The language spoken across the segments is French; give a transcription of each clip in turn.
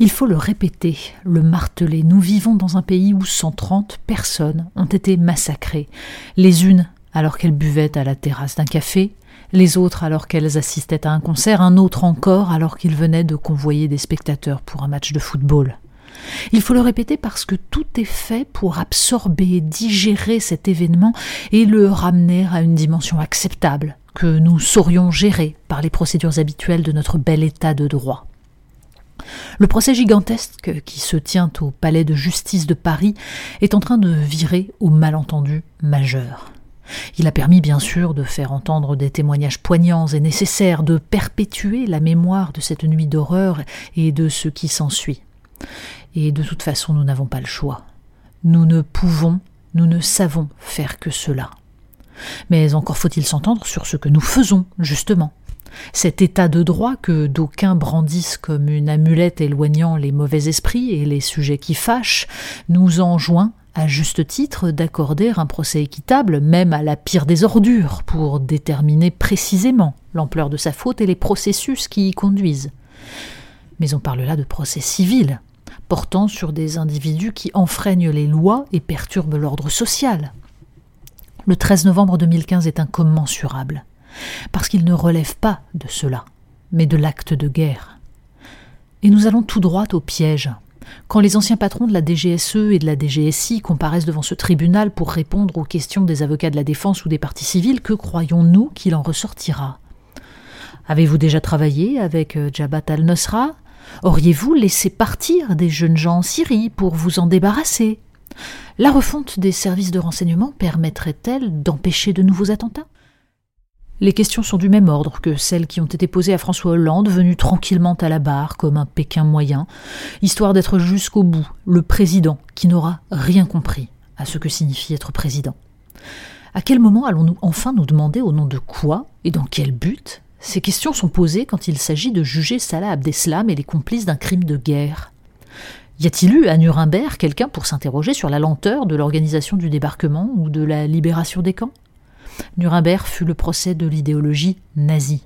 Il faut le répéter, le marteler. Nous vivons dans un pays où 130 personnes ont été massacrées. Les unes alors qu'elles buvaient à la terrasse d'un café, les autres alors qu'elles assistaient à un concert, un autre encore alors qu'ils venaient de convoyer des spectateurs pour un match de football. Il faut le répéter parce que tout est fait pour absorber, digérer cet événement et le ramener à une dimension acceptable, que nous saurions gérer par les procédures habituelles de notre bel état de droit. Le procès gigantesque qui se tient au palais de justice de Paris est en train de virer au malentendu majeur. Il a permis bien sûr de faire entendre des témoignages poignants et nécessaires, de perpétuer la mémoire de cette nuit d'horreur et de ce qui s'ensuit. Et de toute façon, nous n'avons pas le choix. Nous ne pouvons, nous ne savons faire que cela. Mais encore faut-il s'entendre sur ce que nous faisons, justement. Cet état de droit que d'aucuns brandissent comme une amulette éloignant les mauvais esprits et les sujets qui fâchent, nous enjoint à juste titre d'accorder un procès équitable même à la pire des ordures pour déterminer précisément l'ampleur de sa faute et les processus qui y conduisent. Mais on parle là de procès civil, portant sur des individus qui enfreignent les lois et perturbent l'ordre social. Le 13 novembre 2015 est incommensurable, parce qu'il ne relève pas de cela, mais de l'acte de guerre. Et nous allons tout droit au piège. Quand les anciens patrons de la DGSE et de la DGSI comparaissent devant ce tribunal pour répondre aux questions des avocats de la défense ou des partis civils, que croyons-nous qu'il en ressortira? Avez-vous déjà travaillé avec Jabhat al-Nusra? Auriez-vous laissé partir des jeunes gens en Syrie pour vous en débarrasser? La refonte des services de renseignement permettrait-elle d'empêcher de nouveaux attentats? Les questions sont du même ordre que celles qui ont été posées à François Hollande, venu tranquillement à la barre comme un Pékin moyen, histoire d'être jusqu'au bout le président qui n'aura rien compris à ce que signifie être président. À quel moment allons-nous enfin nous demander au nom de quoi et dans quel but ces questions sont posées quand il s'agit de juger Salah Abdeslam et les complices d'un crime de guerre? Y a-t-il eu à Nuremberg quelqu'un pour s'interroger sur la lenteur de l'organisation du débarquement ou de la libération des camps? Nuremberg fut le procès de l'idéologie nazie.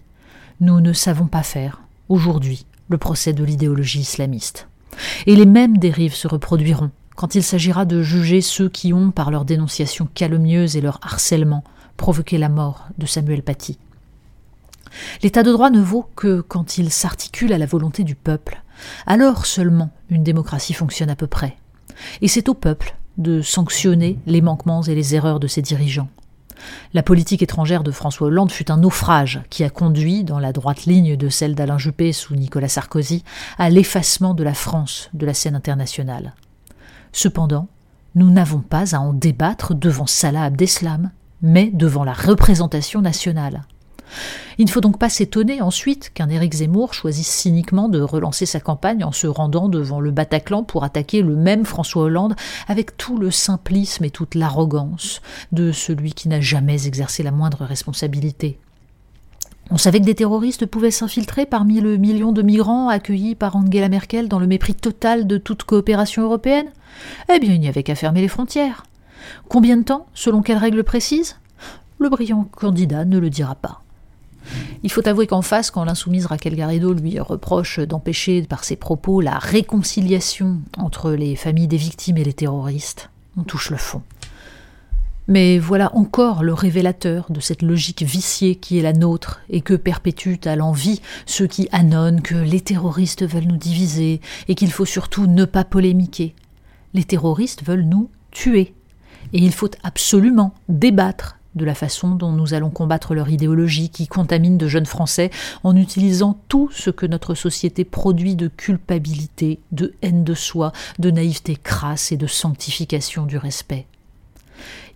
Nous ne savons pas faire, aujourd'hui, le procès de l'idéologie islamiste. Et les mêmes dérives se reproduiront quand il s'agira de juger ceux qui ont, par leur dénonciation calomnieuse et leur harcèlement, provoqué la mort de Samuel Paty. L'état de droit ne vaut que quand il s'articule à la volonté du peuple. Alors seulement une démocratie fonctionne à peu près. Et c'est au peuple de sanctionner les manquements et les erreurs de ses dirigeants. La politique étrangère de François Hollande fut un naufrage qui a conduit, dans la droite ligne de celle d'Alain Juppé sous Nicolas Sarkozy, à l'effacement de la France de la scène internationale. Cependant, nous n'avons pas à en débattre devant Salah Abdeslam, mais devant la représentation nationale. Il ne faut donc pas s'étonner ensuite qu'un Éric Zemmour choisisse cyniquement de relancer sa campagne en se rendant devant le Bataclan pour attaquer le même François Hollande avec tout le simplisme et toute l'arrogance de celui qui n'a jamais exercé la moindre responsabilité. On savait que des terroristes pouvaient s'infiltrer parmi le million de migrants accueillis par Angela Merkel dans le mépris total de toute coopération européenne? Eh bien, il n'y avait qu'à fermer les frontières. Combien de temps Selon quelles règles précises? Le brillant candidat ne le dira pas. Il faut avouer qu'en face, quand l'insoumise Raquel Garrido lui reproche d'empêcher par ses propos la réconciliation entre les familles des victimes et les terroristes, on touche le fond. Mais voilà encore le révélateur de cette logique viciée qui est la nôtre et que perpétuent à l'envie ceux qui annonnent que les terroristes veulent nous diviser et qu'il faut surtout ne pas polémiquer. Les terroristes veulent nous tuer. Et il faut absolument débattre de la façon dont nous allons combattre leur idéologie qui contamine de jeunes Français en utilisant tout ce que notre société produit de culpabilité, de haine de soi, de naïveté crasse et de sanctification du respect.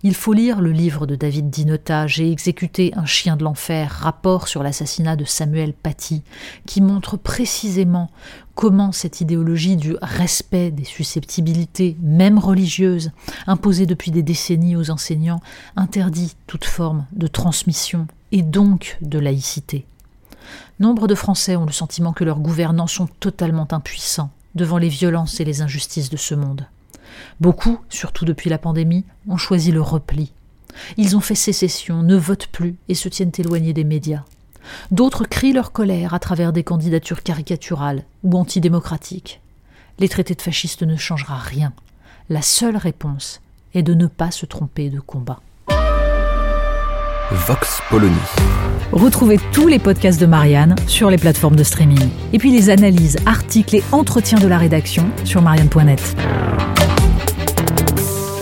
Il faut lire le livre de David Dinota, J'ai exécuté un chien de l'enfer, rapport sur l'assassinat de Samuel Paty, qui montre précisément comment cette idéologie du respect des susceptibilités, même religieuses, imposée depuis des décennies aux enseignants, interdit toute forme de transmission et donc de laïcité. Nombre de Français ont le sentiment que leurs gouvernants sont totalement impuissants devant les violences et les injustices de ce monde. Beaucoup, surtout depuis la pandémie, ont choisi le repli. Ils ont fait sécession, ne votent plus et se tiennent éloignés des médias. D'autres crient leur colère à travers des candidatures caricaturales ou antidémocratiques. Les traités de fascistes ne changera rien. La seule réponse est de ne pas se tromper de combat. Vox Polony. Retrouvez tous les podcasts de Marianne sur les plateformes de streaming. Et puis les analyses, articles et entretiens de la rédaction sur marianne.net.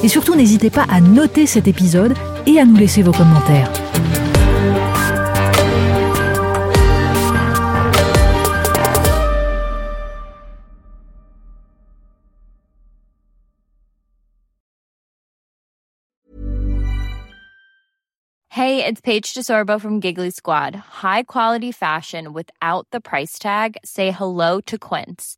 Et surtout, n'hésitez pas à noter cet épisode et à nous laisser vos commentaires. Hey, it's Paige DeSorbo from Giggly Squad. High quality fashion without the price tag. Say hello to Quince.